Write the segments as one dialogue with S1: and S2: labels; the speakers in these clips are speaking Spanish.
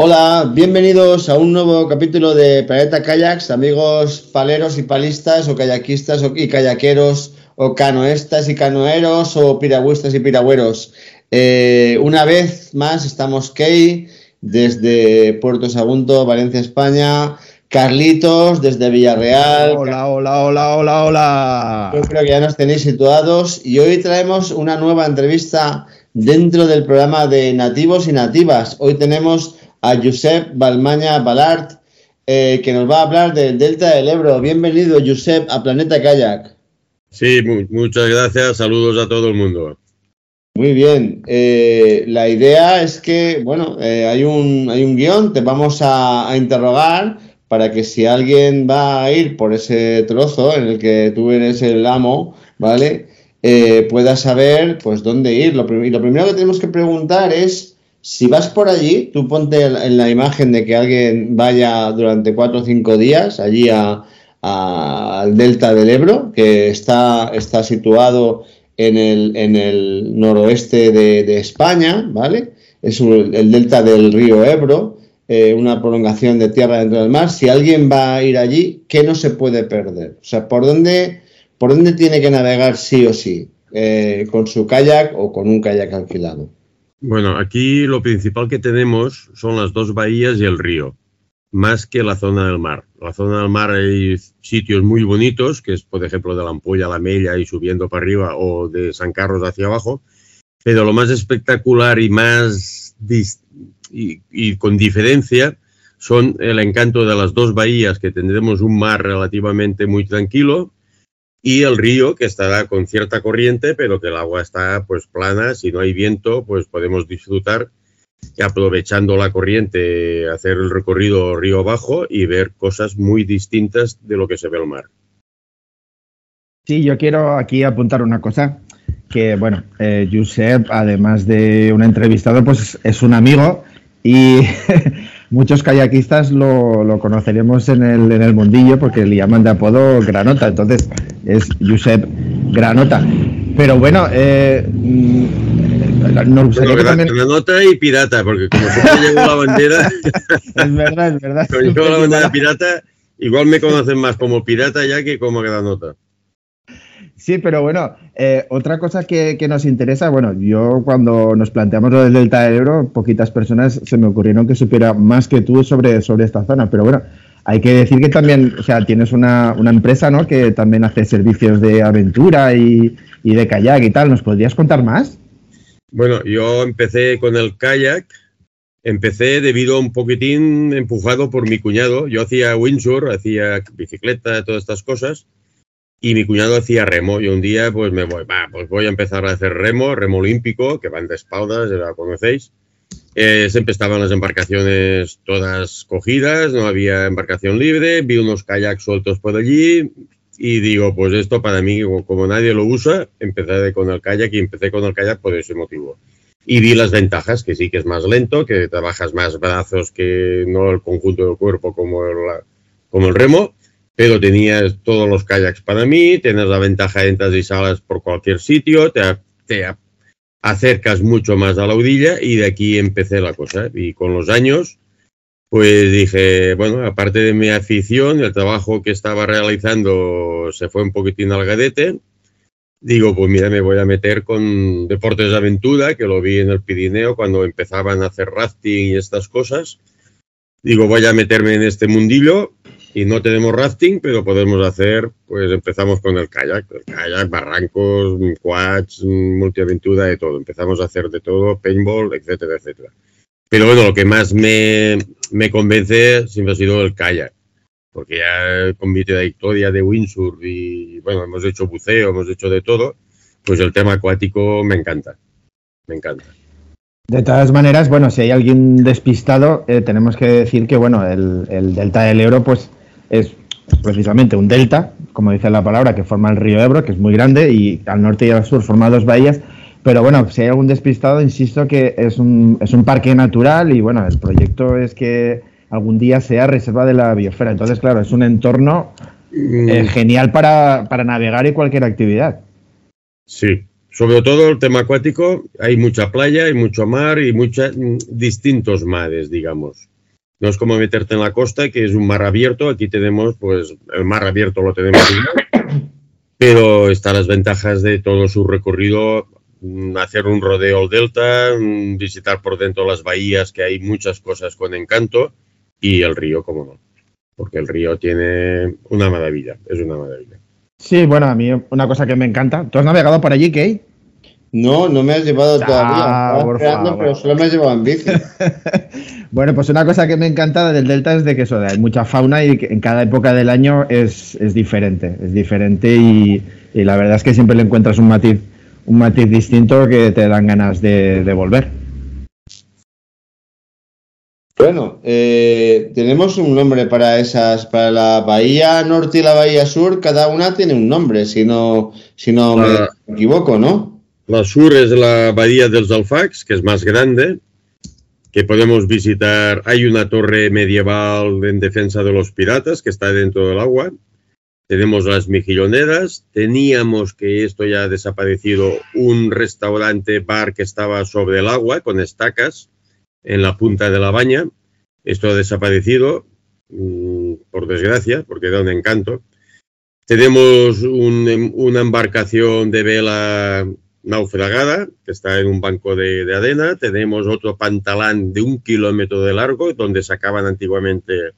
S1: Hola, bienvenidos a un nuevo capítulo de Planeta Kayaks, amigos paleros y palistas o kayakistas y kayakeros o canoestas y canoeros o piragüistas y piragüeros. Eh, una vez más estamos Key desde Puerto Sagunto, Valencia, España. Carlitos desde Villarreal.
S2: Hola, hola, hola, hola, hola.
S1: Yo creo que ya nos tenéis situados y hoy traemos una nueva entrevista dentro del programa de Nativos y Nativas. Hoy tenemos a Josep Balmaña Balart, eh, que nos va a hablar del Delta del Ebro. Bienvenido, Josep, a Planeta Kayak.
S3: Sí, muchas gracias. Saludos a todo el mundo.
S1: Muy bien. Eh, la idea es que, bueno, eh, hay, un, hay un guion, te vamos a, interrogar para que si alguien va a ir por ese trozo en el que tú eres el amo, ¿vale? pueda saber, pues, dónde ir. Lo, y lo primero que tenemos que preguntar es si vas por allí, tú ponte en la imagen de que alguien vaya durante cuatro o cinco días allí al delta del Ebro, que está, está situado en el, en el noroeste de, España, ¿vale? Es el delta del río Ebro, eh, una prolongación de tierra dentro del mar. Si alguien va a ir allí, ¿qué no se puede perder? O sea, ¿por dónde, por dónde tiene que navegar sí o sí? Eh, ¿Con su kayak o con un kayak alquilado?
S3: Bueno, aquí lo principal que tenemos son las dos bahías y el río, más que la zona del mar. La zona del mar hay sitios muy bonitos, que es por ejemplo de la Ampolla a la Mella y subiendo para arriba o de San Carlos hacia abajo, pero lo más espectacular y más y con diferencia son el encanto de las dos bahías, que tendremos un mar relativamente muy tranquilo, y el río que estará con cierta corriente, pero que el agua está pues plana, si no hay viento, pues podemos disfrutar y aprovechando la corriente hacer el recorrido río abajo y ver cosas muy distintas de lo que se ve el mar.
S2: Sí, yo quiero aquí apuntar una cosa, que bueno, eh, Josep, además de un entrevistado, pues es un amigo y muchos kayakistas lo, conoceremos en el, en el mundillo porque le llaman de apodo Granota, entonces es Josep Granota. Pero bueno, eh,
S3: mm, Granota y pirata, porque como siempre llevo la bandera.
S2: es verdad, es verdad.
S3: Como llevo la bandera pirata, igual me conocen más como pirata ya que como Granota.
S2: Sí, pero bueno, eh, otra cosa que, nos interesa, bueno, yo cuando nos planteamos lo del Delta del Ebro, poquitas personas se me ocurrieron que supiera más que tú sobre, sobre esta zona, pero bueno, hay que decir que también, o sea, tienes una, empresa, ¿no? Que también hace servicios de aventura y, y de kayak y tal, ¿nos podrías contar más?
S3: Bueno, yo empecé con el kayak, empecé debido a un poquitín empujado por mi cuñado, yo hacía windsurf, hacía bicicleta, todas estas cosas, y mi cuñado hacía remo. Y un día, pues me voy, va, pues voy a empezar a hacer remo, remo olímpico, que van de espaldas, ya la conocéis. Eh, siempre estaban las embarcaciones todas cogidas, no había embarcación libre, vi unos kayaks sueltos por allí y digo, pues esto para mí, como nadie lo usa, empecé con el kayak y empecé con el kayak por ese motivo. Y vi las ventajas, que sí que es más lento, que trabajas más brazos que no el conjunto del cuerpo como el, como el remo, pero tenías todos los kayaks para mí, tienes la ventaja, entras y salas por cualquier sitio, te, te acercas mucho más a la udilla y de aquí empecé la cosa. Y con los años, pues dije, bueno, aparte de mi afición, el trabajo que estaba realizando se fue un poquitín al gadete. Digo, pues mira, me voy a meter con deportes de aventura, que lo vi en el Pirineo cuando empezaban a hacer rafting y estas cosas. Digo, voy a meterme en este mundillo y no tenemos rafting, pero podemos hacer, pues empezamos con el kayak, el kayak, barrancos, quads, multiaventura, de todo. Empezamos a hacer de todo, paintball, etcétera, etcétera. Pero bueno, lo que más me, me convence siempre ha sido el kayak, porque ya con mi trayectoria de windsurf y bueno, hemos hecho buceo, hemos hecho de todo, pues el tema acuático me encanta, me encanta.
S2: De todas maneras, bueno, si hay alguien despistado, eh, tenemos que decir que, bueno, el, el Delta del Ebro, pues es precisamente un delta, como dice la palabra, que forma el río Ebro, que es muy grande, y al norte y al sur forma dos bahías. Pero bueno, si hay algún despistado, insisto que es un, es un parque natural y bueno, el proyecto es que algún día sea reserva de la biosfera. Entonces, claro, es un entorno eh,
S3: Mm,
S2: genial para, para navegar y cualquier actividad.
S3: Sí, sobre todo el tema acuático, hay mucha playa, hay mucho mar y muchos distintos mares, digamos. No es como meterte en la costa, que es un mar abierto. Aquí tenemos, pues, el mar abierto lo tenemos pero están las ventajas de todo su recorrido, mm, hacer un rodeo al delta, mm, visitar por dentro las bahías, que hay muchas cosas con encanto, y el río, como no, porque el río tiene una maravilla, es una maravilla.
S2: Sí, bueno, a mí una cosa que me encanta. ¿Tú has navegado por allí, Key?
S1: No, no me has llevado
S2: Ah,
S1: todavía.
S2: Por favor.
S1: pero solo me has llevado en bici.
S2: Bueno, pues una cosa que me encanta del Delta es de que eso, hay mucha fauna y que en cada época del año es, es diferente, es diferente y, y la verdad es que siempre le encuentras un matiz, un matiz distinto que te dan ganas de, de volver.
S1: Bueno, eh, tenemos un nombre para esas, para la bahía norte y la bahía sur, cada una tiene un nombre, si no, si no
S3: Ah.
S1: me equivoco, ¿no?
S3: La sur es la bahía dels Alfacs, que es más grande, que podemos visitar. Hay una torre medieval en defensa de los piratas que está dentro del agua. Tenemos las mejilloneras. Teníamos, que esto ya ha desaparecido, un restaurante bar que estaba sobre el agua con estacas en la punta de la baña. Esto ha desaparecido, mm, por desgracia, porque era un encanto. Tenemos un- una embarcación de vela naufragada, que está en un banco de, de arena. Tenemos otro pantalán de un kilómetro de largo, donde sacaban antiguamente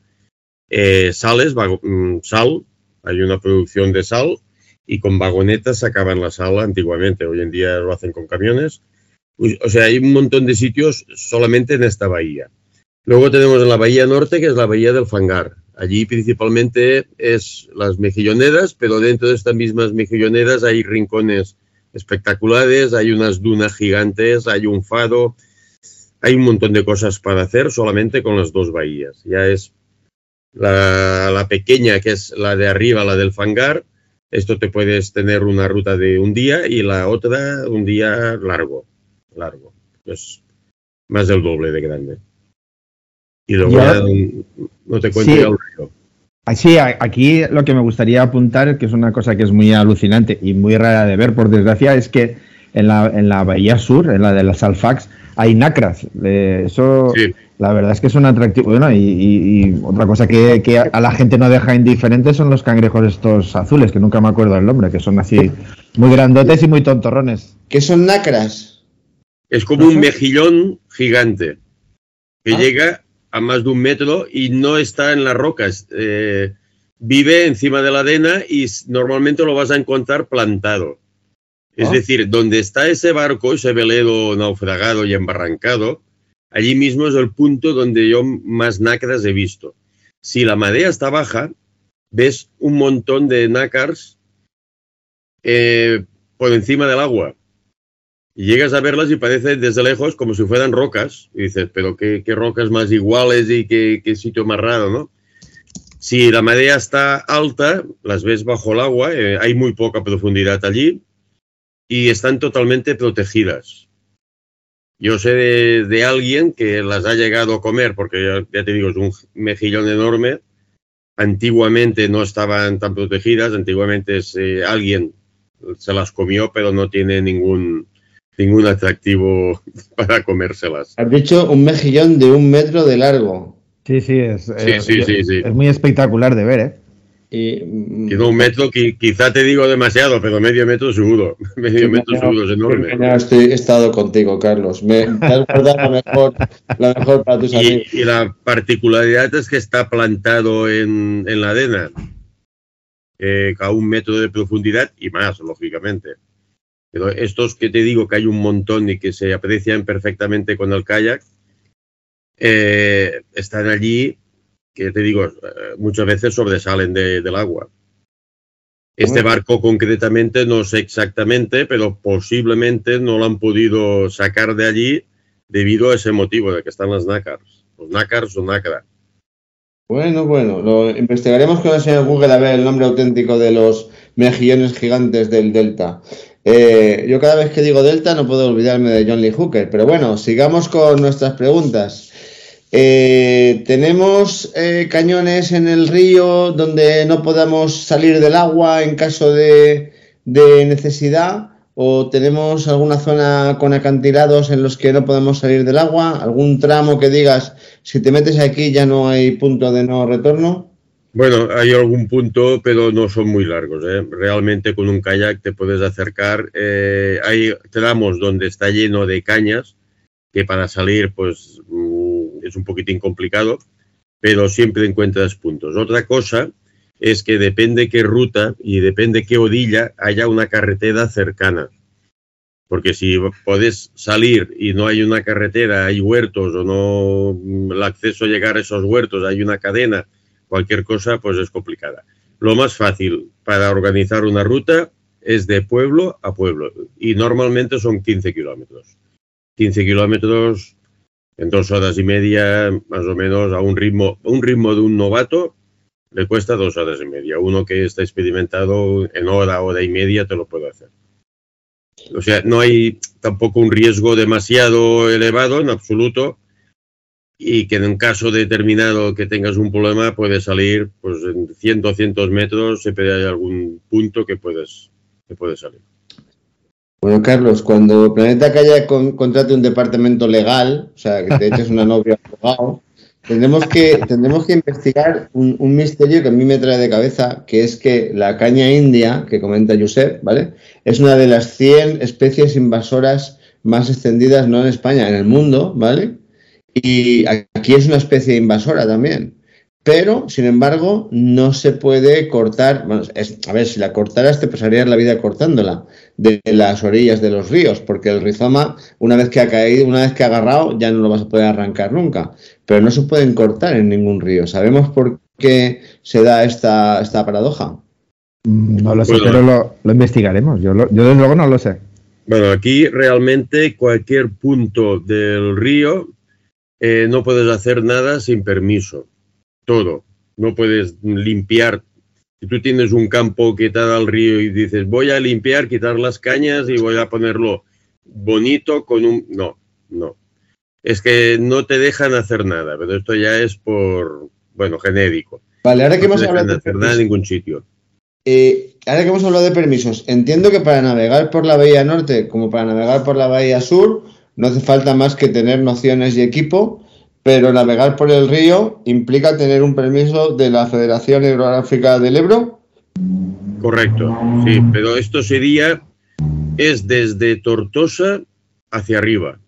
S3: eh, sales, mm, sal. Hay una producción de sal y con vagonetas sacaban la sal antiguamente. Hoy en día lo hacen con camiones. O sea, hay un montón de sitios solamente en esta bahía. Luego tenemos en la bahía norte, que es la bahía del Fangar. Allí principalmente es las mejilloneras, pero dentro de estas mismas mejilloneras hay rincones espectaculares, hay unas dunas gigantes, hay un faro, hay un montón de cosas para hacer solamente con las dos bahías. Ya es la, la pequeña, que es la de arriba, la del Fangar. Esto te puedes tener una ruta de un día y la otra un día largo, largo. Es más del doble de grande. Y luego
S2: Ya.
S3: ya no te cuento
S2: Sí.
S3: ya el río.
S2: Sí, aquí lo que me gustaría apuntar, que es una cosa que es muy alucinante y muy rara de ver, por desgracia, es que en la, en la bahía sur, en la de las Alfax, hay nacras. Eh, eso,
S3: Sí.
S2: la verdad es que es un atractivo. Bueno, y, y- y otra cosa que, que a la gente no deja indiferente son los cangrejos estos azules, que nunca me acuerdo el nombre, que son así muy grandotes y muy tontorrones.
S1: ¿Qué son nácaras?
S3: Es como un mejillón gigante que
S1: Ah.
S3: llega a más de un metro y no está en las rocas. Eh, vive encima de la arena y normalmente lo vas a encontrar plantado. Es
S1: Ah.
S3: decir, donde está ese barco, ese velero naufragado y embarrancado, allí mismo es el punto donde yo más nácaras he visto. Si la marea está baja, ves un montón de nácars eh, por encima del agua. Llegas a verlas y parece desde lejos como si fueran rocas. Y dices, pero qué, rocas más iguales y qué, sitio más raro, ¿no? Si la marea está alta, las ves bajo el agua, eh, hay muy poca profundidad allí y están totalmente protegidas. Yo sé de, alguien que las ha llegado a comer, porque ya, ya te digo, es un mejillón enorme. Antiguamente no estaban tan protegidas, antiguamente eh, alguien se las comió, pero no tiene ningún, ningún atractivo para comérselas.
S1: Has dicho un mejillón de un metro de largo.
S2: Sí, sí, es,
S3: Sí,
S2: es-
S3: sí, sí, sí.
S2: es muy espectacular de ver, ¿eh?
S1: Y, mm,
S3: Tiene un metro, qui- quizá te digo demasiado, pero medio metro seguro. Medio metro seguro, es enorme.
S1: Estoy, he estado contigo, Carlos. Me, me has guardado la mejor, la mejor para tus amigos.
S3: Y, y la particularidad es que está plantado en, en la arena, eh, a un metro de profundidad y más, lógicamente. Pero estos que te digo que hay un montón y que se aprecian perfectamente con el kayak, eh, están allí, que te digo, eh, muchas veces sobresalen de- del agua. Este
S1: Mm.
S3: barco concretamente no sé exactamente, pero posiblemente no lo han podido sacar de allí debido a ese motivo de que están las nácars. Los nácars o nácara.
S1: Bueno, bueno, lo investigaremos con el señor Google a ver el nombre auténtico de los mejillones gigantes del Delta. Eh, yo cada vez que digo Delta no puedo olvidarme de John Lee Hooker, pero bueno, sigamos con nuestras preguntas. Eh, ¿Tenemos eh, cañones en el río donde no podamos salir del agua en caso de, de necesidad? ¿O tenemos alguna zona con acantilados en los que no podemos salir del agua? ¿Algún tramo que digas, si te metes aquí ya no hay punto de no retorno?
S3: Bueno, hay algún punto, pero no son muy largos. ¿eh? Realmente con un kayak te puedes acercar. Eh, hay tramos donde está lleno de cañas, que para salir pues mm, es un poquitín complicado, pero siempre encuentras puntos. Otra cosa es que depende qué ruta y depende qué odilla haya una carretera cercana. Porque si puedes salir y no hay una carretera, hay huertos o no el acceso a llegar a esos huertos, hay una cadena, cualquier cosa, pues es complicada. Lo más fácil para organizar una ruta es de pueblo a pueblo y normalmente son 15 kilómetros. 15 kilómetros en dos horas y media, más o menos, a un ritmo, un ritmo de un novato, le cuesta dos horas y media. Uno que está experimentado en hora, hora y media te lo puede hacer. O sea, no hay tampoco un riesgo demasiado elevado en absoluto y que en un caso determinado que tengas un problema puede salir pues en 100 200 metros siempre hay algún punto que puedes que puede salir.
S1: Bueno, Carlos, cuando Planeta Calla con, contrate un departamento legal, o sea, que te eches una novia abogado, Tendremos que, tendremos que investigar un, un, misterio que a mí me trae de cabeza, que es que la caña india, que comenta Josep, ¿vale? Es una de las 100 especies invasoras más extendidas, no en España, en el mundo, ¿vale? Y aquí es una especie invasora también pero sin embargo no se puede cortar, bueno, es, a ver, si la cortaras te pasarías la vida cortándola de las orillas de los ríos, porque el rizoma una vez que ha caído, una vez que ha agarrado, ya no lo vas a poder arrancar nunca, pero no se pueden cortar en ningún río. ¿Sabemos por qué se da esta, esta paradoja?
S2: Mm, no lo sé, pero lo, lo investigaremos, yo, lo, yo desde luego no lo sé.
S3: Bueno, aquí realmente cualquier punto del río eh, no puedes hacer nada sin permiso todo. No puedes limpiar. Si tú tienes un campo que te da al río y dices, voy a limpiar, quitar las cañas y voy a ponerlo bonito con un... No, no. Es que no te dejan hacer nada, pero esto ya es por, bueno, genérico.
S1: Vale, ahora que hemos
S3: hablado
S1: de
S3: hacer nada en ningún sitio.
S1: Eh, ahora que hemos hablado de permisos, entiendo que para navegar por la bahía norte como para navegar por la bahía sur no hace falta más que tener nociones y equipo pero navegar por el río implica tener un permiso de la Federación Hidrográfica del Ebro.
S3: Correcto, sí, pero esto sería, es desde Tortosa hacia arriba.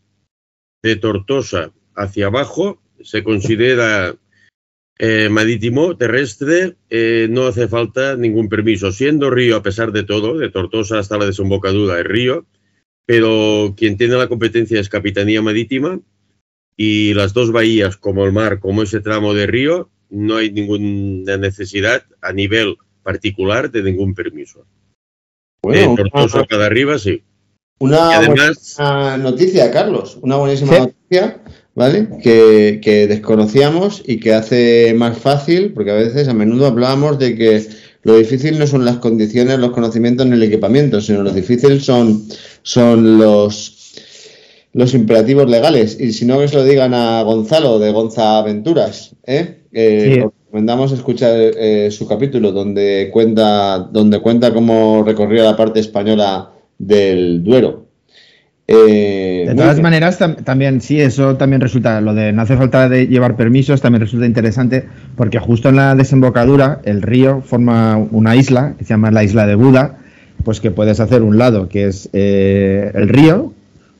S3: De Tortosa hacia abajo se considera eh, marítimo, terrestre, eh, no hace falta ningún permiso. Siendo río, a pesar de todo, de Tortosa hasta la desembocadura es río, pero quien tiene la competencia es Capitanía Marítima y las dos bahías, como el mar, como ese tramo de río, no hay ninguna necesidad a nivel particular de ningún permiso. Bueno, de Tortosa una, para arriba, sí.
S1: Una además, buena noticia, Carlos, una buenísima ¿sí? noticia, ¿vale? Que, que, desconocíamos y que hace más fácil, porque a veces, a menudo hablábamos de que lo difícil no son las condiciones, los conocimientos ni el equipamiento, sino lo difícil son, son los los imperativos legales. Y si no, que se lo digan a Gonzalo de Gonza Aventuras. ¿eh? Eh, sí. Recomendamos escuchar eh, su capítulo donde cuenta, donde cuenta cómo recorrió la parte española del Duero.
S2: Eh, de todas maneras, tam también sí, eso también resulta, lo de no hace falta de llevar permisos, también resulta interesante porque justo en la desembocadura el río forma una isla que se llama la isla de Buda, pues que puedes hacer un lado que es eh, el río,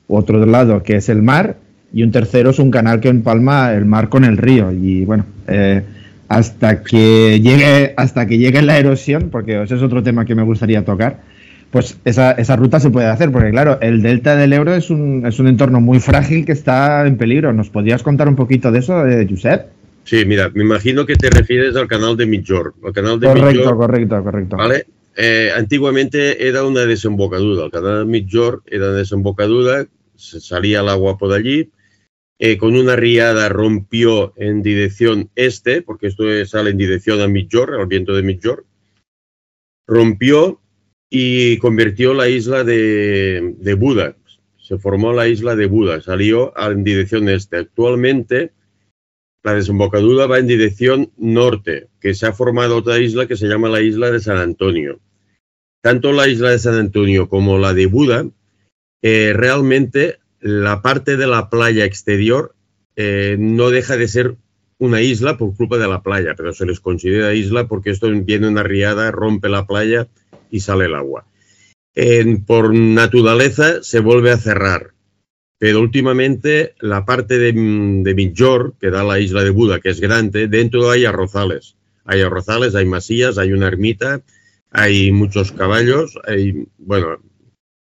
S2: otro lado que es el mar y un tercero es un canal que empalma el mar con el río. Y bueno eh, hasta que llegue hasta que llegue la erosión porque ese es otro tema que me gustaría tocar pues esa, esa ruta se puede hacer porque claro el delta del Ebro es un, es un entorno muy frágil que está en peligro ¿nos podrías contar un poquito de eso eh, Josep?
S3: Sí, mira, me imagino que te refieres al canal de Midjor. El canal de
S2: correcto, correcto, correcto.
S3: ¿vale? Eh, antiguamente era una desembocadura. El canal de Midjor era una desembocadura se salía el agua por allí eh, con una riada rompió en dirección este, porque esto sale en dirección a Midjor, al viento de Midjor, rompió y convirtió la isla de, Buda. Se formó la isla de Buda, salió en dirección este. Actualmente la desembocadura va en dirección norte, que se ha formado otra isla que se llama la isla de San Antonio. Tanto la isla de San Antonio como la de Buda, eh, realmente la parte de la playa exterior eh, no deja de ser una isla por culpa de la playa, pero se les considera isla porque esto viene una riada, rompe la playa y sale el agua. por naturaleza se vuelve a cerrar pero últimamente la parte de, de que da la isla de Buda, que es grande, dentro hay arrozales. Hay arrozales, hay masías, hay una ermita, hay muchos caballos, hay, bueno,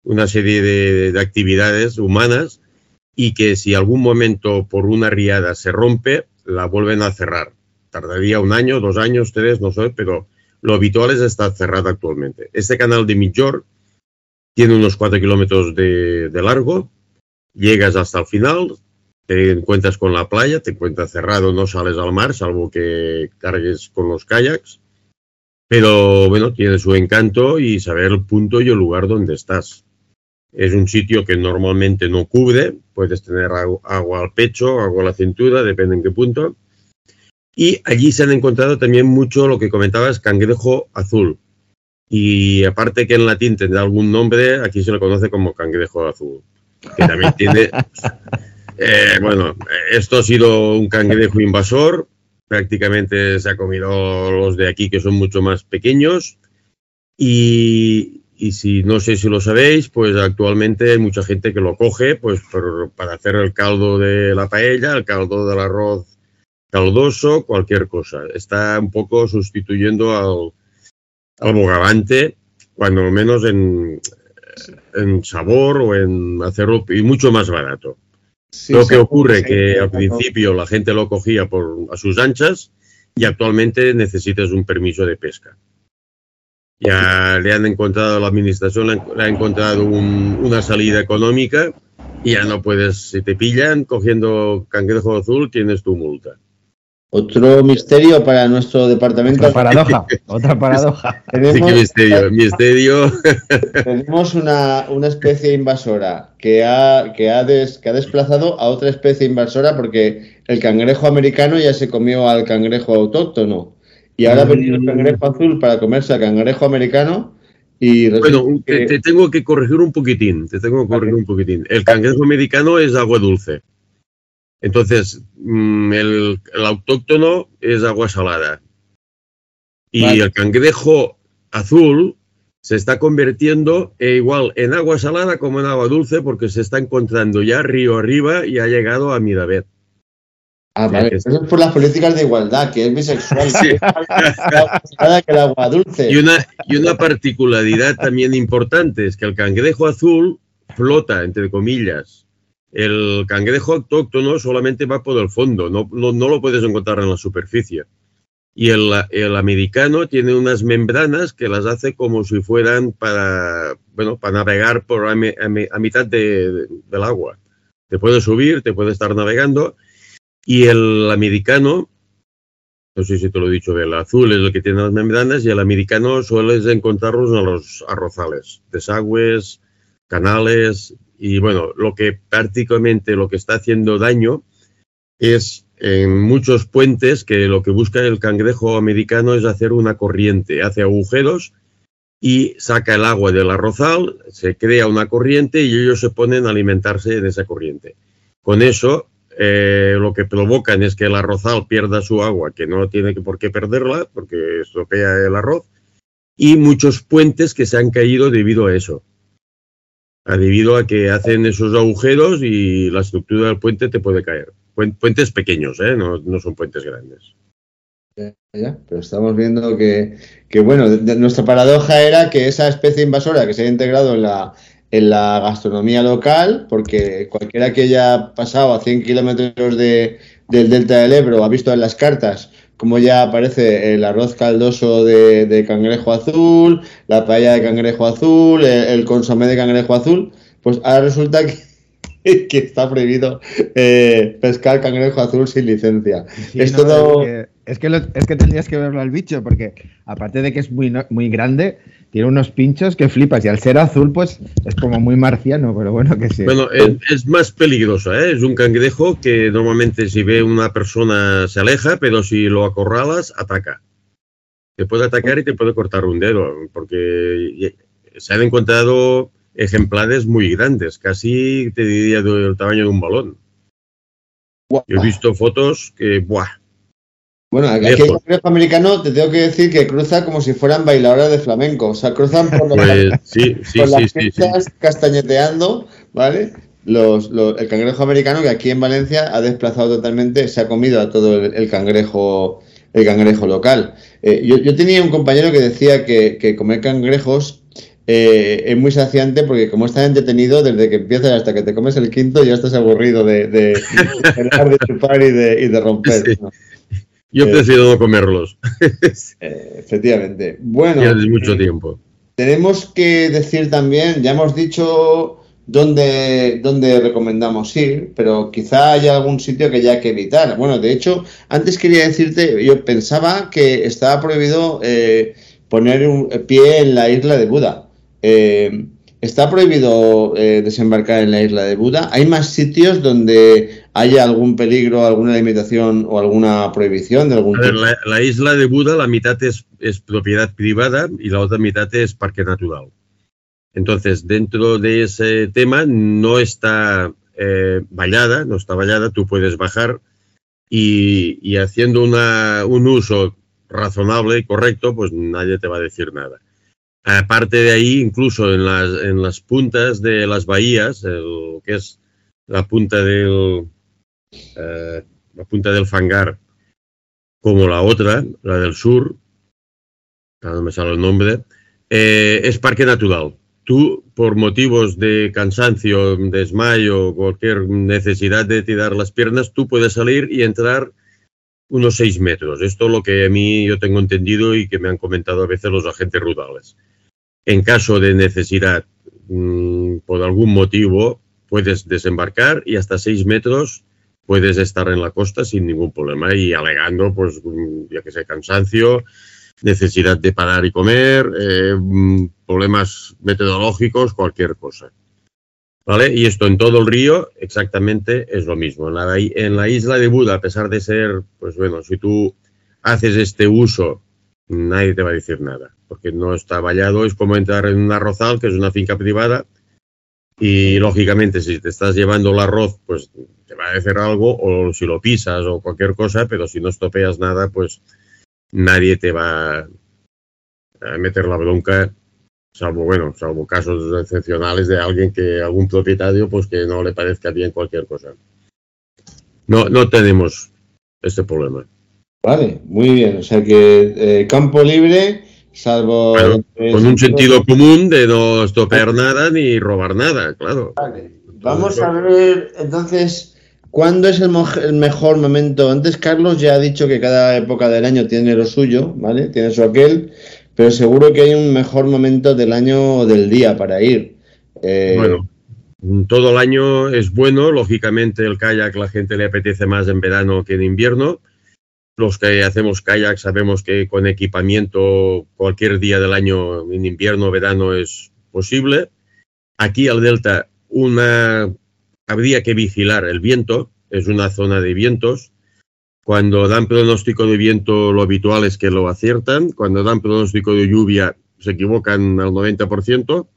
S3: una serie de, actividades humanas y que si algún momento por una riada se rompe, la vuelven a cerrar. Tardaría un año, dos años, tres, no sé, pero lo habitual es estar cerrada actualmente. Este canal de Midjor tiene unos cuatro kilómetros de largo, llegas hasta el final, te encuentras con la playa, te encuentras cerrado, no sales al mar, salvo que cargues con los kayaks. Pero bueno, tiene su encanto y saber el punto y el lugar donde estás. Es un sitio que normalmente no cubre, puedes tener agua al pecho, agua a la cintura, depende en qué punto. Y allí se han encontrado también mucho lo que comentabas, cangrejo azul. Y aparte que en latín tendrá algún nombre, aquí se le conoce como cangrejo azul que también tiene... Eh, bueno, esto ha sido un cangrejo invasor, prácticamente se ha comido los de aquí que son mucho más pequeños y, si no sé si lo sabéis, pues actualmente hay mucha gente que lo coge pues para hacer el caldo de la paella, el caldo del arroz caldoso, cualquier cosa. Está un poco sustituyendo al, al bogavante, cuando menos en, en sabor o en hacerlo y mucho más barato. lo que ocurre que al principio la gente lo cogía por a sus anchas y actualmente necesitas un permiso de pesca. Ya le han encontrado, la administración le ha encontrado una salida económica y ya no puedes, si te pillan cogiendo cangrejo azul, tienes tu multa.
S1: Otro misterio para nuestro departamento.
S2: Otra paradoja, otra paradoja.
S3: Tenemos, misterio, misterio.
S1: Tenemos una, especie invasora que ha, que, ha que ha desplazado a otra especie invasora porque el cangrejo americano ya se comió al cangrejo autóctono. Y ahora ha venido el cangrejo azul para comerse al cangrejo americano. Y
S3: bueno, te, tengo que corregir un poquitín. Te tengo que corregir un poquitín. El cangrejo americano es agua dulce. Entonces, mm, el, autóctono es agua salada. Y el cangrejo azul se está convirtiendo e igual en agua salada como en agua dulce porque se está encontrando ya río arriba y ha llegado a Midabet.
S1: Ah, vale. Eso es por las políticas de igualdad, que es bisexual. Sí. que el agua dulce.
S3: Y una, y una particularidad también importante es que el cangrejo azul flota, entre comillas, el cangrejo autóctono solamente va por el fondo, no, lo puedes encontrar en la superficie. Y el, americano tiene unas membranas que las hace como si fueran para, navegar por a, mitad del agua. Te puedes subir, te puedes estar navegando. Y el americano, no sé si te lo he dicho, el azul es el que tiene las membranas y el americano sueles encontrarlos en los arrozales, desagües, canales, y bueno, lo que prácticamente lo que está haciendo daño es en muchos puentes que lo que busca el cangrejo americano es hacer una corriente, hace agujeros y saca el agua del arrozal, se crea una corriente y ellos se ponen a alimentarse de esa corriente. Con eso, eh, lo que provocan es que el arrozal pierda su agua, que no tiene por qué perderla, porque estropea el arroz, y muchos puentes que se han caído debido a eso debido a que hacen esos agujeros y la estructura del puente te puede caer. Puentes pequeños, ¿eh? no, son puentes grandes.
S1: Ya, pero estamos viendo que, bueno, nuestra paradoja era que esa especie invasora que se ha integrado en la, en la gastronomía local, porque cualquiera que haya pasado a 100 kilómetros de, del delta del Ebro ha visto en las cartas como ya aparece el arroz caldoso de, cangrejo azul, la paella de cangrejo azul, el, consomé de cangrejo azul, pues ahora resulta que, que está prohibido eh, pescar cangrejo azul sin licencia.
S2: Sí,
S1: es
S2: no,
S1: todo...
S2: es, que, es, que lo- es que tendrías que verlo al bicho, porque aparte de que es muy, muy grande, tiene unos pinchos que flipas. Y al ser azul, pues es como muy marciano, pero bueno, que sí.
S3: Bueno, es, más peligrosa, ¿eh? es un cangrejo que normalmente si ve una persona se aleja, pero si lo acorralas, ataca. Te puede atacar y te puede cortar un dedo, porque se han encontrado ejemplares muy grandes, casi te diría del tamaño de un balón. He visto fotos que, ¡buah!
S1: Bueno, aquí el
S3: Lejos.
S1: cangrejo americano te tengo que decir que cruza como si fueran bailadoras de flamenco. O sea, cruzan por, los-
S3: Pues sí, sí,
S1: por
S3: sí,
S1: las pistas castañeteando, ¿vale? Los, los- el cangrejo americano que aquí en Valencia ha desplazado totalmente, se ha comido a todo el, el cangrejo el cangrejo local. Eh, yo, yo tenía un compañero que decía que, que comer cangrejos eh, es muy saciante porque como estás entretenido desde que empiezas hasta que te comes el quinto ya estás aburrido de, de, de, chupar y de, y de romper.
S3: Sí.
S1: ¿no?
S3: Yo
S1: Eh,
S3: prefiero no comerlos,
S1: Eh, efectivamente. Bueno,
S3: mucho
S1: eh,
S3: tiempo.
S1: tenemos que decir también, ya hemos dicho dónde, dónde recomendamos ir, pero quizá haya algún sitio que haya que evitar. Bueno, de hecho, antes quería decirte, yo pensaba que estaba prohibido eh, poner un pie en la isla de Buda. Eh, ¿Está prohibido eh, desembarcar en la isla de Buda? ¿Hay más sitios donde haya algún peligro, alguna limitación o alguna prohibición de algún
S3: A ver,
S1: tipo?
S3: la, la isla de Buda, la mitad es, es propiedad privada y la otra mitad es parque natural. Entonces, dentro de ese tema no está eh, vallada, no está vallada, tú puedes bajar y, y haciendo una, un uso razonable y correcto, pues nadie te va a decir nada. Aparte de ahí, incluso en las, en las puntas de las bahías, el, que es la punta del, eh, la punta del fangar, como la otra, la del sur, no me sale el nombre, eh, es parque natural. Tú, por motivos de cansancio, desmayo, cualquier necesidad de tirar las piernas, tú puedes salir y entrar unos seis metros. Esto es lo que a mí yo tengo entendido y que me han comentado a veces los agentes rurales. En caso de necesidad, mmm, por algún motivo, puedes desembarcar y hasta seis metros puedes estar en la costa sin ningún problema y alegando, pues, ya que sé, cansancio, necesidad de parar y comer, eh, problemas metodológicos, cualquier cosa. ¿Vale? Y esto en todo el río exactamente es lo mismo. En la isla de Buda, a pesar de ser, pues bueno, si tú haces este uso, nadie te va a decir nada, porque no está vallado, es como entrar en un arrozal, que es una finca privada, y lógicamente si te estás llevando el arroz, pues te va a decir algo, o si lo pisas o cualquier cosa, pero si no estopeas nada, pues nadie te va a meter la bronca, salvo, bueno, salvo casos excepcionales de alguien que, algún propietario, pues que no le parezca bien cualquier cosa. No, no tenemos este problema.
S1: Vale, muy bien. O sea que eh, campo libre, salvo.
S3: Bueno, con un sentido común de no estropear nada ni robar nada, claro.
S1: Vale. Vamos a ver entonces. ¿Cuándo es el, mo el, mejor momento? Antes Carlos ya ha dicho que cada época del año tiene lo suyo, ¿vale? Tiene su aquel, pero seguro que hay un mejor momento del año o del día para ir.
S3: Eh... Bueno, todo el año es bueno, lógicamente el kayak la gente le apetece más en verano que en invierno. Los que hacemos kayak sabemos que con equipamiento cualquier día del año, en invierno verano, es posible. Aquí al Delta una habría que vigilar el viento, es una zona de vientos. Cuando dan pronóstico de viento, lo habitual es que lo aciertan. Cuando dan pronóstico de lluvia, se equivocan al 90%.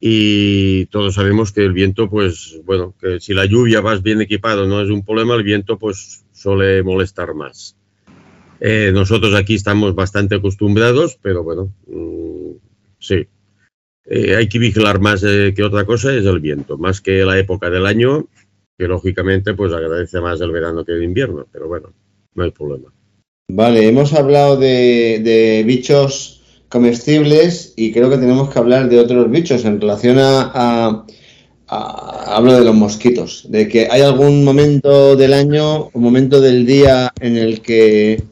S3: Y todos sabemos que el viento, pues, bueno, que si la lluvia vas bien equipado no es un problema, el viento, pues, suele molestar más. Eh, nosotros aquí estamos bastante acostumbrados, pero bueno, mmm, sí. Eh, hay que vigilar más eh, que otra cosa es el viento, más que la época del año, que lógicamente pues agradece más el verano que el invierno, pero bueno, no hay problema.
S1: Vale, hemos hablado de, de bichos comestibles y creo que tenemos que hablar de otros bichos en relación a, a, hablo de los mosquitos, de que hay algún momento del año o momento del día en el que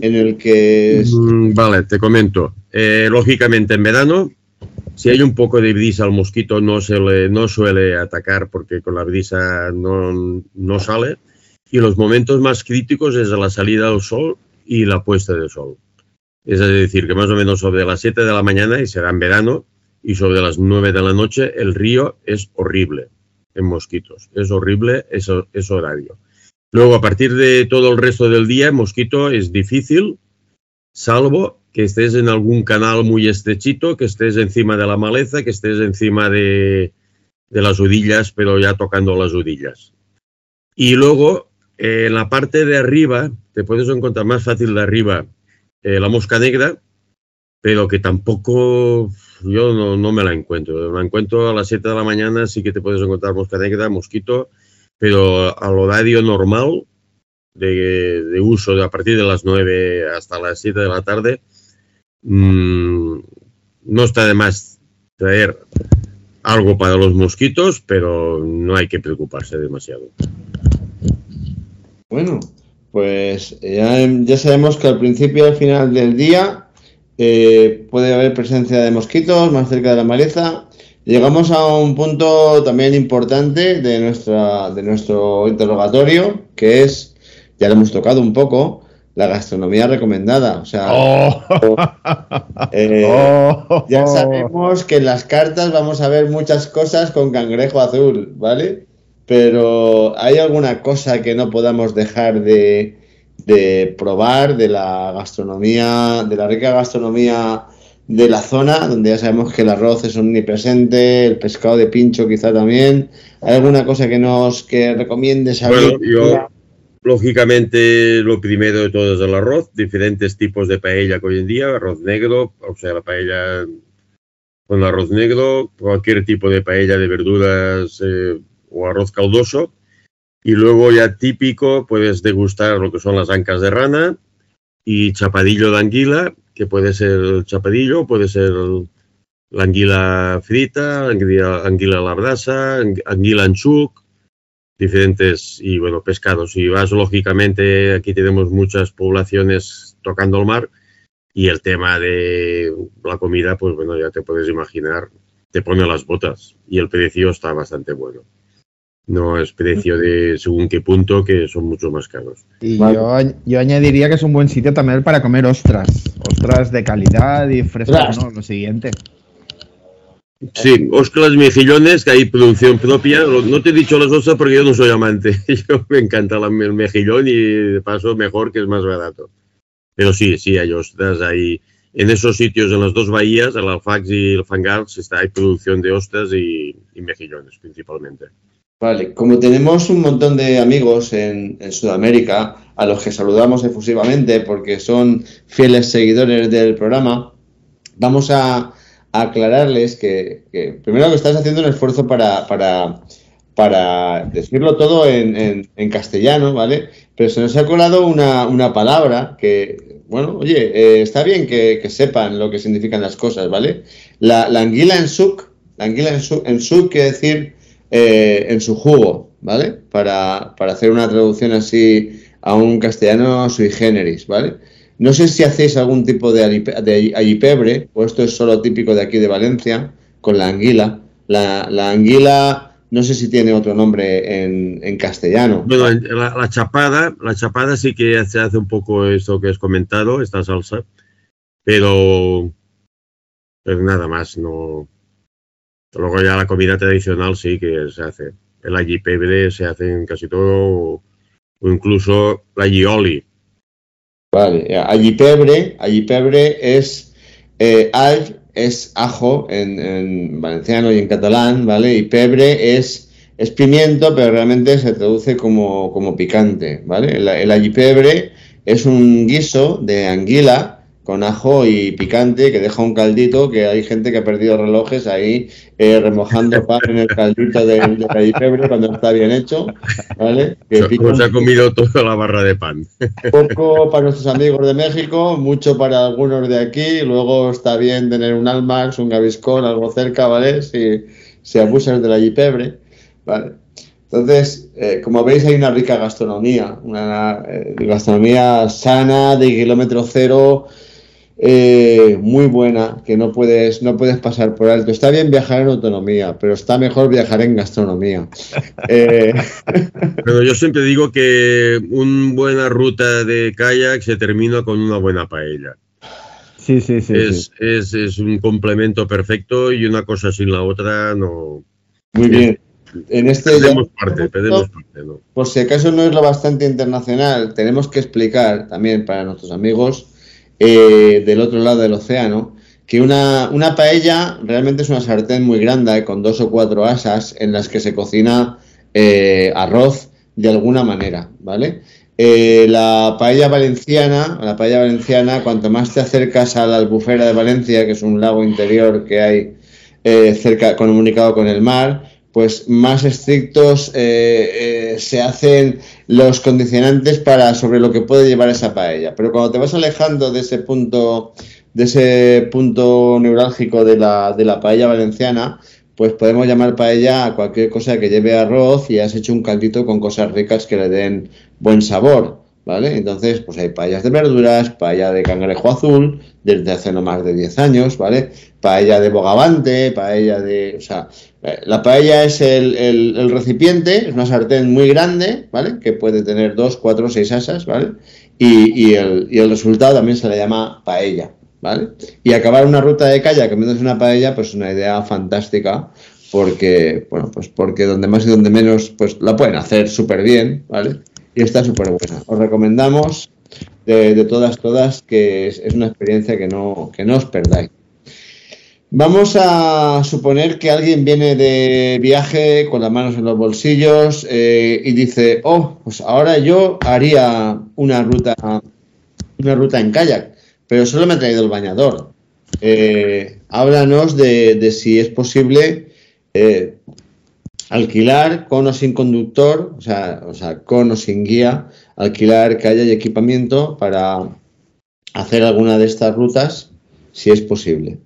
S1: en el que
S3: mm, vale, te comento. Eh, lógicamente en verano Si hay un poco de brisa, al mosquito no, se no suele atacar porque con la brisa no, no sale. Y los momentos más críticos es la salida del sol y la puesta del sol. Es decir, que más o menos sobre las 7 de la mañana, y será en verano, y sobre las 9 de la noche, el río es horrible en mosquitos. Es horrible ese, ese horario. Luego, a partir de todo el resto del día, mosquito es difícil, salvo que estés en algún canal muy estrechito, que estés encima de la maleza, que estés encima de, las udillas, pero ya tocando las udillas. Y luego, eh, en la parte de arriba, te puedes encontrar más fácil de arriba eh, la mosca negra, pero que tampoco yo no, no, me la encuentro. La encuentro a las 7 de la mañana, sí que te puedes encontrar mosca negra, mosquito, pero al horario normal de, de uso de a partir de las 9 hasta las 7 de la tarde, mmm, no está de más traer algo para los mosquitos, pero no hay que preocuparse demasiado.
S1: Bueno, pues ya, ya sabemos que al principio y al final del día eh, puede haber presencia de mosquitos más cerca de la maleza. Llegamos a un punto también importante de, nuestra, de nuestro interrogatorio, que es, ya lo hemos tocado un poco, la gastronomía recomendada. O sea,
S2: Oh.
S1: eh,
S2: Oh.
S1: ya sabemos que en las cartas vamos a ver muchas cosas con cangrejo azul, ¿vale? Pero ¿hay alguna cosa que no podamos dejar de, de probar de la gastronomía, de la rica gastronomía de la zona, donde ya sabemos que el arroz es omnipresente, el pescado de pincho quizá también? ¿Hay alguna cosa que nos que recomiendes?
S3: Bueno, yo, lógicamente, lo primero de todo es el arroz, diferentes tipos de paella que hoy en día, arroz negro, o sea, la paella con arroz negro, cualquier tipo de paella de verduras eh, o arroz caldoso. Y luego ya típico puedes degustar lo que son las ancas de rana y chapadillo de anguila, que puede ser el chapadillo, puede ser la anguila frita, anguila, anguila anguila en chuc, diferentes y bueno, pescados. Y vas lógicamente, aquí tenemos muchas poblaciones tocando el mar y el tema de la comida, pues bueno, ya te puedes imaginar, te pone las botas y el precio está bastante bueno. No es precio de según qué punto, que son mucho más caros.
S2: Y
S1: Vale.
S2: yo, yo añadiría que es un buen sitio también para comer ostras. Ostras de calidad y frescas. ¿no? Lo siguiente.
S3: Sí, ostras mejillones, que hay producción propia. No te he dicho las ostras porque yo no soy amante. Yo me encanta la- el mejillón y de paso mejor que es más barato. Pero sí, sí, hay ostras. Hay, en esos sitios, en las dos bahías, el Alfax y el Fangals, está, hay producción de ostras y, y mejillones principalmente.
S1: Vale, como tenemos un montón de amigos en, en Sudamérica, a los que saludamos efusivamente porque son fieles seguidores del programa, vamos a, aclararles que, que primero que estás haciendo un esfuerzo para, para, para decirlo todo en, en- castellano, ¿vale? Pero se nos ha colado una, una palabra que, bueno, oye, eh, está bien que, que sepan lo que significan las cosas, ¿vale? La, la anguila en suc, la anguila en suc, en suc quiere decir eh, en su jugo, ¿vale? Para, para hacer una traducción así a un castellano sui generis, ¿vale? No sé si hacéis algún tipo de, alipe- de o esto es solo típico de aquí de Valencia, con la anguila. La, la anguila, no sé si tiene otro nombre en, en castellano.
S3: Bueno, en- la, la chapada, la chapada sí que se hace un poco esto que has comentado, esta salsa, pero, pero nada más, no. Luego ya la comida tradicional sí que se hace. El allí pebre se hace en casi todo, o, incluso la gioli.
S1: Vale, allipebre, allipebre es eh, all es ajo en, en valenciano y en catalán, ¿vale? Y pebre es, es pimiento, pero realmente se traduce como, como picante, ¿vale? El, el es un guiso de anguila con ajo y picante que deja un caldito que hay gente que ha perdido relojes ahí eh, remojando pan en el caldito del, del allipebre cuando está bien hecho, ¿vale? Que pica
S3: ha comido toda la barra de pan.
S1: poco para nuestros amigos de México, mucho para algunos de aquí. Luego está bien tener un Almax, un Gaviscon, algo cerca, ¿vale? Si, si abusas de la Yipebre, ¿vale? Entonces, eh, como veis, hay una rica gastronomía, una eh, gastronomía sana, de kilómetro cero, eh, muy buena que no puedes, no puedes pasar por alto. Está bien viajar en autonomía, pero está mejor viajar en gastronomía.
S3: Eh, pero yo siempre digo que una buena ruta de kayak se termina con una buena paella.
S2: Sí, sí, sí.
S3: Es, Es, un complemento perfecto y una cosa sin la otra no.
S1: Muy bien. En este
S3: pedimos parte, pedimos parte, ¿no?
S1: Por si acaso no es lo bastante internacional, tenemos que explicar también para nuestros amigos eh, del otro lado del océano, que una, una, paella realmente es una sartén muy grande, con dos o cuatro asas, en las que se cocina eh, arroz de alguna manera, ¿vale? Eh, la paella valenciana, la paella valenciana, cuanto más te acercas a la albufera de Valencia, que es un lago interior que hay cerca, comunicado con el mar, pues más estrictos eh, eh, se hacen los condicionantes para sobre lo que puede llevar esa paella. Pero cuando te vas alejando de ese punto, de ese punto neurálgico de la, de la paella valenciana, pues podemos llamar paella a cualquier cosa que lleve arroz y has hecho un caldito con cosas ricas que le den buen sabor. ¿Vale? Entonces, pues hay paellas de verduras, paella de cangrejo azul, desde hace no más de 10 años, ¿vale? Paella de bogavante, paella de... O sea, eh, la paella es el, recipiente, es una sartén muy grande, ¿vale? Que puede tener dos, cuatro, seis asas, ¿vale? Y, el, resultado también se le llama paella, ¿vale? Y acabar una ruta de calle comiéndose una paella, pues es una idea fantástica, porque, bueno, pues porque donde más y donde menos, pues la pueden hacer súper bien, ¿vale? Y está súper buena. Os recomendamos de, todas, todas, que es, una experiencia que no, que no os perdáis. Vamos a suponer que alguien viene de viaje con las manos en los bolsillos eh, y dice, oh, pues ahora yo haría una ruta, una ruta en kayak, pero solo me ha traído el bañador. Eh, háblanos de, si es posible eh, alquilar con o sin conductor, o sea, o sea, con o sin guía, alquilar kayak y equipamiento para hacer alguna de estas rutas, si es posible.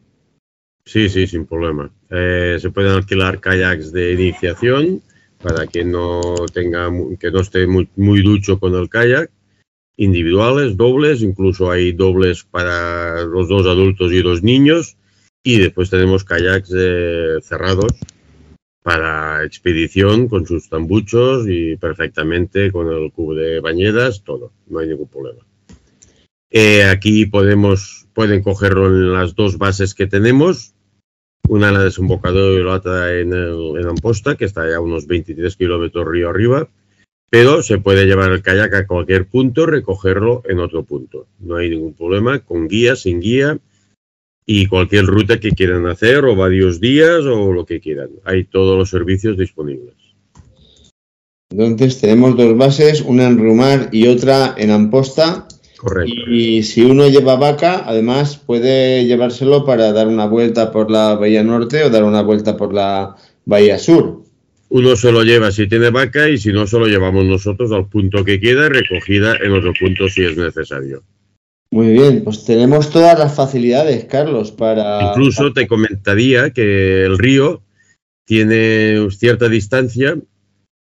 S3: Sí, sí, sin problema. Eh, se pueden alquilar kayaks de iniciación para que no tenga, que no esté muy, muy ducho con el kayak, individuales, dobles, incluso hay dobles para los dos adultos y dos niños, y después tenemos kayaks eh, cerrados para expedición con sus tambuchos y perfectamente con el cubo de bañedas, todo, no hay ningún problema. Eh, aquí podemos, pueden cogerlo en las dos bases que tenemos, una en la desembocadura y la otra en, el, en Amposta, que está ya unos 23 kilómetros río arriba, pero se puede llevar el kayak a cualquier punto, recogerlo en otro punto. No hay ningún problema, con guía, sin guía, y cualquier ruta que quieran hacer, o varios días, o lo que quieran. Hay todos los servicios disponibles.
S1: Entonces tenemos dos bases, una en Rumar y otra en Amposta, y, si uno lleva vaca, además puede llevárselo para dar una vuelta por la bahía norte o dar una vuelta por la bahía sur.
S3: Uno se lo lleva si tiene vaca y si no, se lo llevamos nosotros al punto que queda, recogida en otro punto si es necesario.
S1: Muy bien, pues tenemos todas las facilidades, Carlos, para...
S3: Incluso te comentaría que el río tiene cierta distancia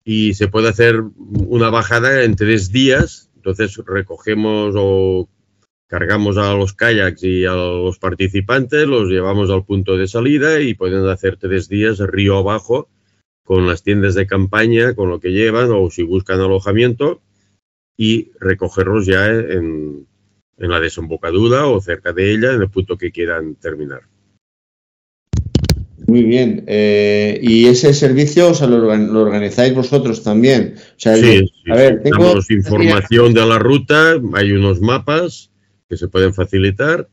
S3: y se puede hacer una bajada en tres días. Entonces recogemos o cargamos a los kayaks y a los participantes, los llevamos al punto de salida y pueden hacer tres días río abajo con las tiendas de campaña, con lo que llevan o si buscan alojamiento y recogerlos ya en, la desembocadura o cerca de ella en el punto que quieran terminar.
S1: Muy bien. Eh, ¿Y ese servicio o sea, lo, organizáis vosotros también?
S3: sí, a ver, damos información de la ruta, hay unos mapas que se pueden facilitar,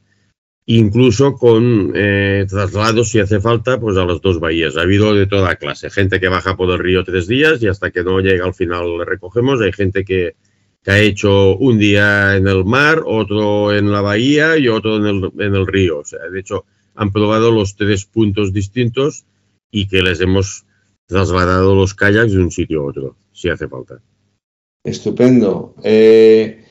S3: incluso con eh, traslados si hace falta, pues a las dos bahías. Ha habido de toda clase, gente que baja por el río tres días y hasta que no llega al final le recogemos. Hay gente que, que ha hecho un día en el mar, otro en la bahía y otro en el, en el río. O sea, de hecho, han probado los tres puntos distintos y que les hemos trasladado los kayaks de un sitio a otro, si hace falta.
S1: Estupendo. Eh,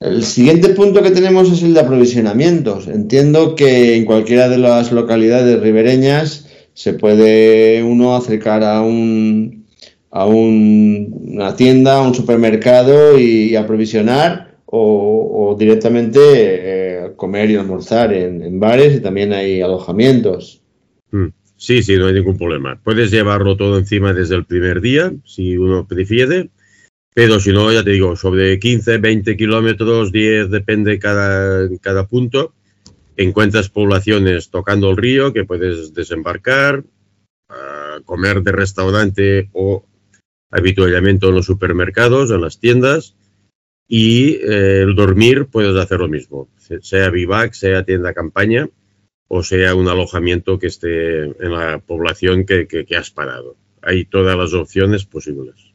S1: el siguiente punto que tenemos es el de aprovisionamientos. Entiendo que en cualquiera de las localidades ribereñas se puede uno acercar a un a una tienda, a un supermercado y, aprovisionar o, directamente eh, comer y almorzar en, bares y también hay alojamientos.
S3: Mm. Sí, sí, no hay ningún problema. Puedes llevarlo todo encima desde el primer día, si uno prefiere, pero si no, ya te digo, sobre 15, 20 kilómetros, 10, depende cada, cada punto, encuentras poblaciones tocando el río que puedes desembarcar, comer de restaurante o habituallamiento en los supermercados, en las tiendas, y eh, el dormir puedes hacer lo mismo, sea vivac, sea tienda campaña o sea un alojamiento que esté en la población que, que has parado. Hay todas las opciones posibles.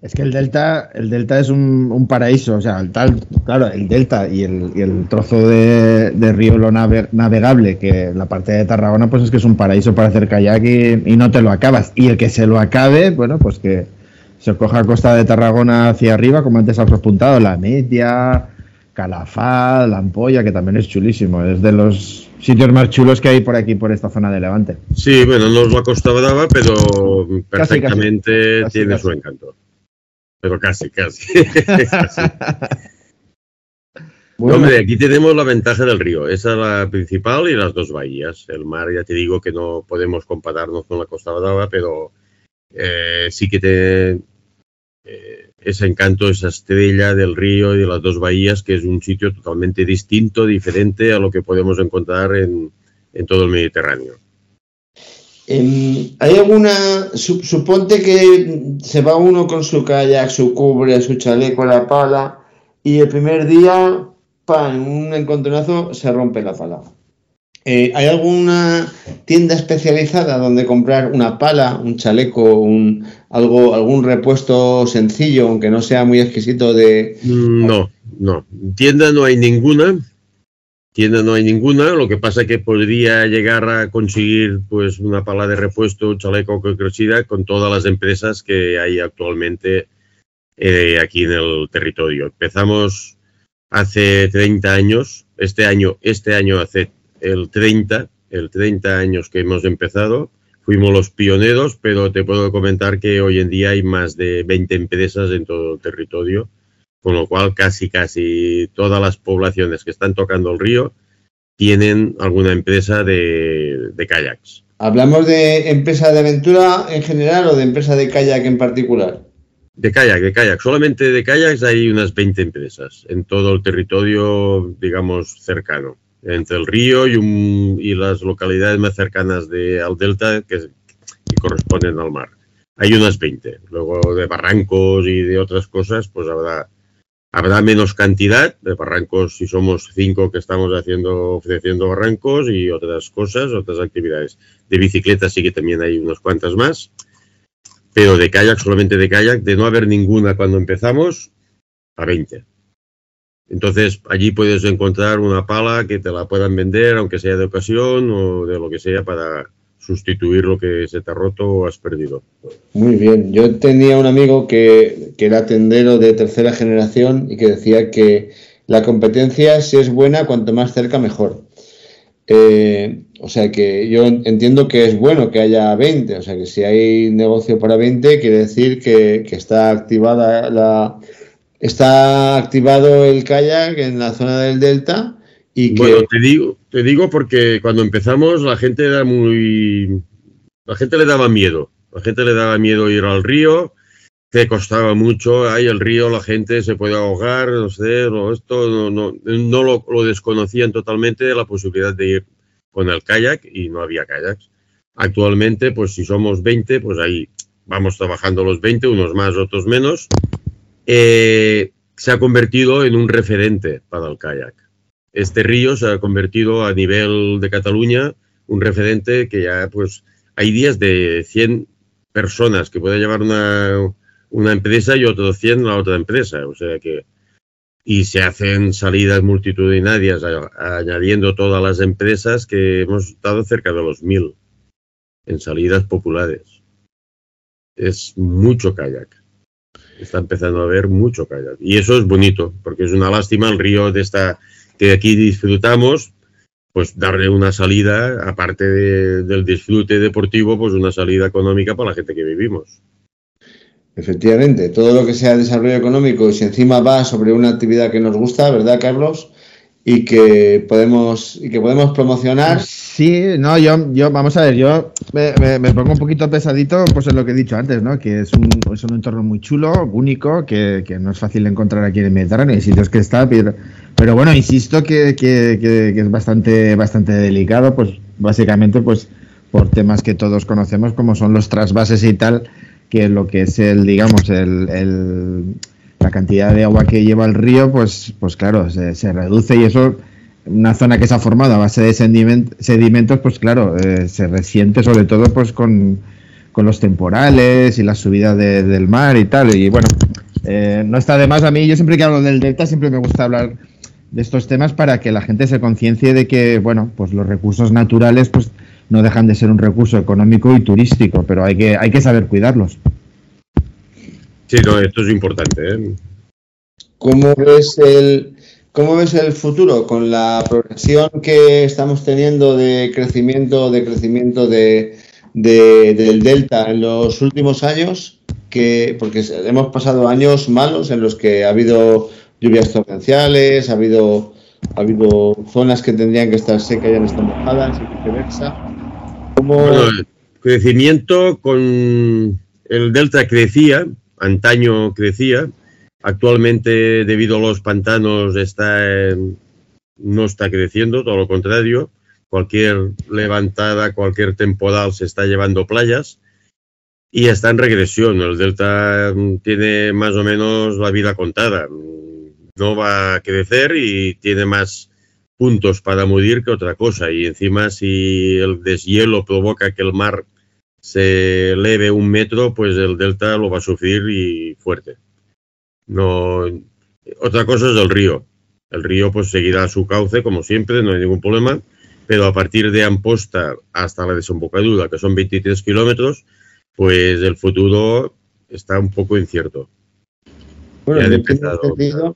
S2: Es que el delta, el delta es un, paraíso, o sea, el tal, claro, el delta y el, trozo de, río lo navegable, que la parte de Tarragona, pues es que es un paraíso para hacer kayak y, no te lo acabas. Y el que se lo acabe, bueno, pues que se coja costa de Tarragona hacia arriba, como antes has apuntado, la Media, Calafat, la Ampolla, que también es chulísimo, es de los sitios más chulos que hay por aquí, por esta zona de Levante.
S3: Sí, bueno, no es la Costa Brava, pero perfectamente tiene su encanto pero casi, casi. hombre, aquí tenemos la ventaja del río. Esa es la principal y las dos bahías. El mar, ya te digo que no podemos compararnos con la Costa Brava, pero eh, sí que te, eh, ese encanto, esa estrella del río y de las dos bahías, que es un sitio totalmente distinto, diferente a lo que podemos encontrar en todo el Mediterráneo.
S1: Em, ¿Hay alguna, suponte que se va uno con su kayak, su cubre, su chaleco, la pala, y el primer día, en un encontronazo se rompe la pala. Eh, ¿Hay alguna tienda especializada donde comprar una pala, un chaleco, un, algo, algún repuesto sencillo, aunque no sea muy exquisito de...
S3: No, no. Tienda no hay ninguna tienda no hay ninguna, lo que pasa es que podría llegar a conseguir pues una pala de repuesto, un chaleco crecida con todas las empresas que hay actualmente eh, aquí en el territorio. Empezamos hace 30 años, este año, este año hace el 30, el 30 años que hemos empezado. Fuimos los pioneros, pero te puedo comentar que hoy en día hay más de 20 empresas en todo el territorio con lo cual casi casi todas las poblaciones que están tocando el río tienen alguna empresa de, kayaks.
S1: ¿Hablamos de empresa de aventura en general o de empresa de kayak en particular?
S3: De kayak, de kayak. Solamente de kayaks hay unas 20 empresas en todo el territorio, digamos, cercano. Entre el río y, las localidades más cercanas de, al delta que, que corresponden al mar. Hay unas 20. Luego de barrancos y de otras cosas, pues habrá Habrá menos cantidad de barrancos si somos cinco que estamos haciendo, ofreciendo barrancos y otras cosas, otras actividades. De bicicleta sí que también hay unas cuantas más, pero de kayak, solamente de kayak, de no haber ninguna cuando empezamos, a 20. Entonces allí puedes encontrar una pala que te la puedan vender, aunque sea de ocasión o de lo que sea, para sustituir lo que se te ha roto o has perdido.
S1: Muy bien. Yo tenía un amigo que, era tendero de tercera generación y que decía que la competencia, si es buena, cuanto más cerca, mejor. Eh, o sea que yo entiendo que es bueno que haya 20, o sea que si hay negocio para 20, quiere decir que, está activada la está activado el kayak en la zona del delta
S3: bueno, te digo, te digo porque cuando empezamos la gente era muy... La gente le daba miedo. La gente le daba miedo ir al río, que costaba mucho. Ahí el río, la gente se puede ahogar, no sé, esto no, no, no lo, lo, desconocían totalmente la posibilidad de ir con el kayak y no había kayaks. Actualmente, pues si somos 20, pues ahí vamos trabajando los 20, unos más, otros menos. Eh, se ha convertido en un referente para el kayak este río se ha convertido a nivel de Cataluña un referente que ya pues hay días de 100 personas que puede llevar una, una empresa y otros 100 la otra empresa. O sea que y se hacen salidas multitudinarias añadiendo todas las empresas que hemos estado cerca de los mil en salidas populares. Es mucho kayak. Está empezando a haber mucho kayak. Y eso es bonito, porque es una lástima el río de esta que aquí disfrutamos, pues darle una salida, aparte del disfrute deportivo, pues una salida económica para la gente que vivimos.
S1: Efectivamente, todo lo que sea desarrollo económico y si encima va sobre una actividad que nos gusta, ¿verdad, Carlos? y que podemos y que podemos promocionar.
S2: Sí, no, yo, yo vamos a ver, yo me, pongo un poquito pesadito, pues en lo que he dicho antes, ¿no? Que es un, es un entorno muy chulo, único, que, no es fácil encontrar aquí en el Mediterráneo, hay sitios que está, pero, pero bueno, insisto que, que, que, es bastante, bastante delicado, pues básicamente, pues por temas que todos conocemos, como son los trasvases y tal, que lo que es el, digamos, el, el la cantidad de agua que lleva el río, pues, pues claro, se, reduce y eso, una zona que se ha formado a base de sedimentos, pues claro, eh, se resiente sobre todo pues con, los temporales y la subida del mar y tal. Y bueno, eh, no está de más a mí, yo siempre que hablo del delta siempre me gusta hablar de estos temas para que la gente se conciencie de que, bueno, pues los recursos naturales pues no dejan de ser un recurso económico y turístico, pero hay que, hay que saber cuidarlos.
S3: Sí, no, esto es importante. ¿eh?
S1: ¿Cómo ves el cómo ves el futuro con la progresión que estamos teniendo de crecimiento, de crecimiento de, del delta en los últimos años? Que, porque hemos pasado años malos en los que ha habido lluvias torrenciales, ha habido ha habido zonas que tendrían que estar secas y han estado mojadas y viceversa.
S3: ¿Cómo... el crecimiento con el delta crecía, antaño crecía, actualmente debido a los pantanos está, no está creciendo, todo lo contrario. Cualquier levantada, cualquier temporal se está llevando playas y está en regresión. El delta tiene más o menos la vida contada. No va a crecer y tiene más puntos para morir que otra cosa. Y encima si el deshielo provoca que el mar se eleve un metro, pues el delta lo va a sufrir y fuerte. No, otra cosa es el río. El río pues seguirá su cauce como siempre, no hay ningún problema, pero a partir de Amposta hasta la desembocadura, que son 23 kilómetros, pues el futuro está un poco incierto.
S1: Bueno, ya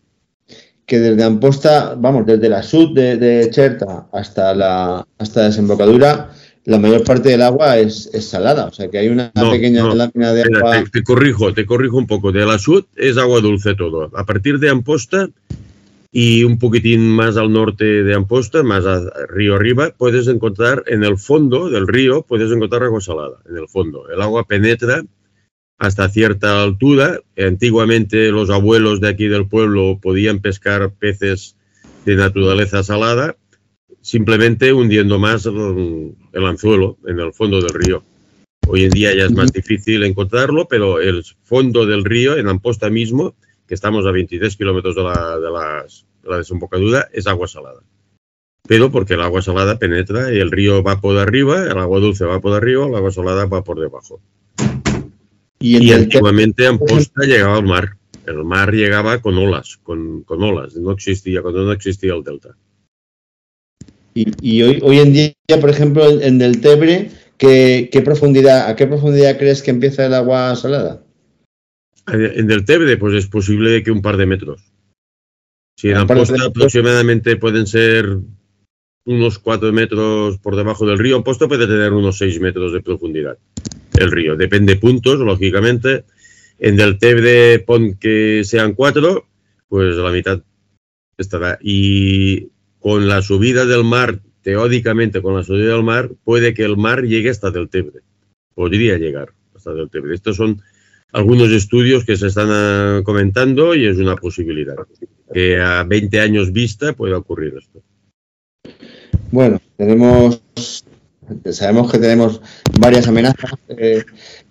S1: que desde Amposta, vamos, desde la sud de, de Cherta hasta la hasta la desembocadura, la mayor parte del agua es, salada, o sea que hay una pequeña lámina de agua.
S3: Te, corrijo, te corrijo un poco. De la sud es agua dulce todo. A partir de Amposta y un poquitín más al norte de Amposta, más a río arriba, puedes encontrar en el fondo del río, puedes encontrar agua salada, en el fondo. El agua penetra hasta cierta altura. Antiguamente los abuelos de aquí del pueblo podían pescar peces de naturaleza salada simplemente hundiendo más el, anzuelo en el fondo del río. Hoy en día ya es más difícil encontrarlo, pero el fondo del río, en Amposta mismo, que estamos a 23 kilómetros de la, de, la, desembocadura, es agua salada. Pero porque el agua salada penetra y el río va por arriba, el agua dulce va por arriba, el agua salada va por debajo. Y, antiguamente Amposta llegaba al mar. El mar llegaba con olas, con, con olas. No existía, cuando no existía el delta.
S1: Y, hoy, hoy en día, por ejemplo, en, el Tebre, ¿qué, profundidad, ¿a qué profundidad crees que empieza el agua salada?
S3: En el Tebre, pues es posible que un par de metros. Si en Amposta aproximadamente pueden ser unos cuatro metros por debajo del río, Amposta puede tener unos seis metros de profundidad el río. Depende de puntos, lógicamente. En el Tebre pon que sean cuatro, pues la mitad estará. Y con la subida del mar, teóricamente con la subida del mar, puede que el mar llegue hasta del Tebre. Podría llegar hasta del Tebre. Estos son algunos estudios que se están ah, comentando y es una posibilidad. Que a 20 años vista puede ocurrir esto.
S1: Bueno, tenemos, sabemos que tenemos varias amenazas. Eh,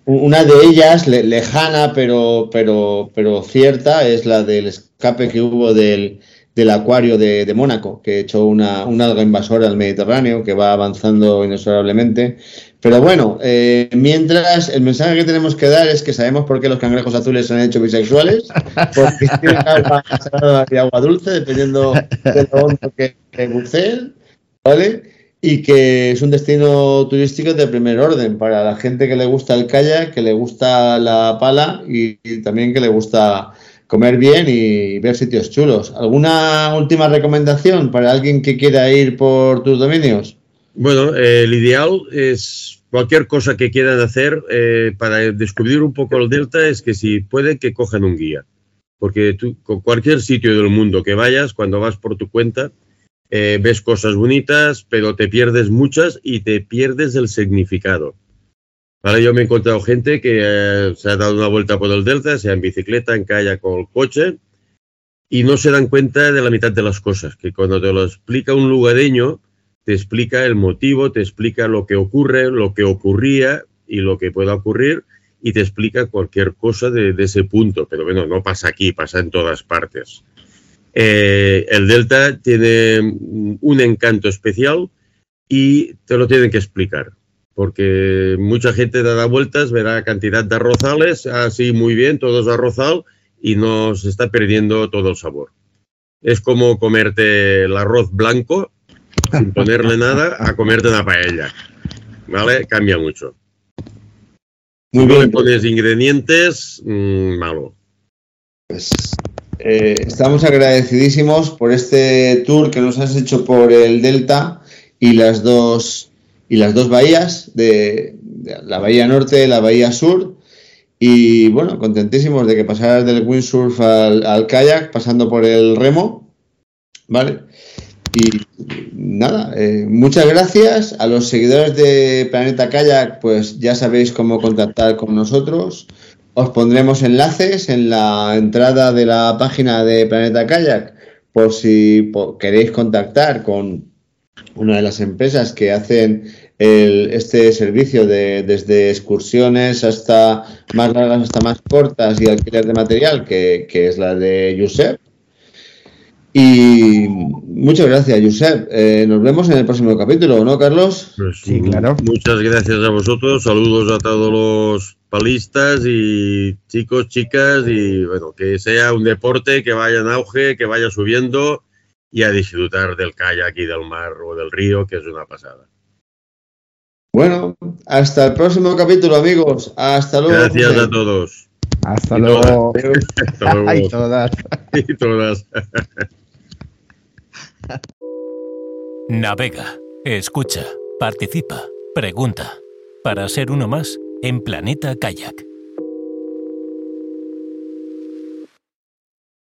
S1: una de ellas, lejana pero, pero, pero cierta, es la del escape que hubo del, del acuario de, Mónaco, que ha hecho una, alga invasora al Mediterráneo, que va avanzando inexorablemente. Pero bueno, eh, mientras el mensaje que tenemos que dar es que sabemos por qué los cangrejos azules se han hecho bisexuales, porque tienen agua salada y agua dulce, dependiendo de lo hondo que, que buceen, ¿vale? Y que es un destino turístico de primer orden para la gente que le gusta el kayak, que le gusta la pala y también que le gusta comer bien y ver sitios chulos. ¿Alguna última recomendación para alguien que quiera ir por tus dominios?
S3: Bueno, el ideal es cualquier cosa que quieran hacer eh, para descubrir un poco el delta es que si pueden que cojan un guía. Porque tú, con cualquier sitio del mundo que vayas, cuando vas por tu cuenta, eh, ves cosas bonitas, pero te pierdes muchas y te pierdes el significado. Ahora yo me he encontrado gente que eh, se ha dado una vuelta por el delta, sea en bicicleta, en kayak o el coche, y no se dan cuenta de la mitad de las cosas, que cuando te lo explica un lugareño, te explica el motivo, te explica lo que ocurre, lo que ocurría y lo que pueda ocurrir, y te explica cualquier cosa de, ese punto. Pero bueno, no pasa aquí, pasa en todas partes. Eh, el Delta tiene un encanto especial y te lo tienen que explicar porque mucha gente da vueltas, verá cantidad de arrozales, así muy bien, todos arrozal, y no se está perdiendo todo el sabor. Es como comerte el arroz blanco sin ponerle nada a comerte una paella. ¿Vale? Cambia mucho. Muy bien. no le pones ingredientes, mmm, malo.
S1: Pues eh, estamos agradecidísimos por este tour que nos has hecho por el Delta y las dos y las dos bahías, de, la bahía norte y la bahía sur. Y bueno, contentísimos de que pasaras del windsurf al, kayak, pasando por el remo. ¿Vale? Y nada, eh, muchas gracias. A los seguidores de Planeta Kayak, pues ya sabéis cómo contactar con nosotros. Os pondremos enlaces en la entrada de la página de Planeta Kayak por si queréis contactar con una de las empresas que hacen este servicio de, desde excursiones hasta más largas hasta más cortas y alquiler de material, que, es la de Josep. Y muchas gracias, Josep. Eh, nos vemos en el próximo capítulo, ¿no, Carlos?
S3: Pues sí, claro. Muchas gracias a vosotros. Saludos a todos los palistas y chicos, chicas. Y bueno, que sea un deporte que vaya en auge, que vaya subiendo y a disfrutar del kayak y del mar o del río, que es una pasada.
S1: Bueno, hasta el próximo capítulo, amigos. Hasta luego.
S3: Gracias a todos.
S2: Hasta luego.
S3: Hasta luego. y todas. Y todas.
S4: Navega, escucha, participa, pregunta. Para ser uno más en Planeta Kayak.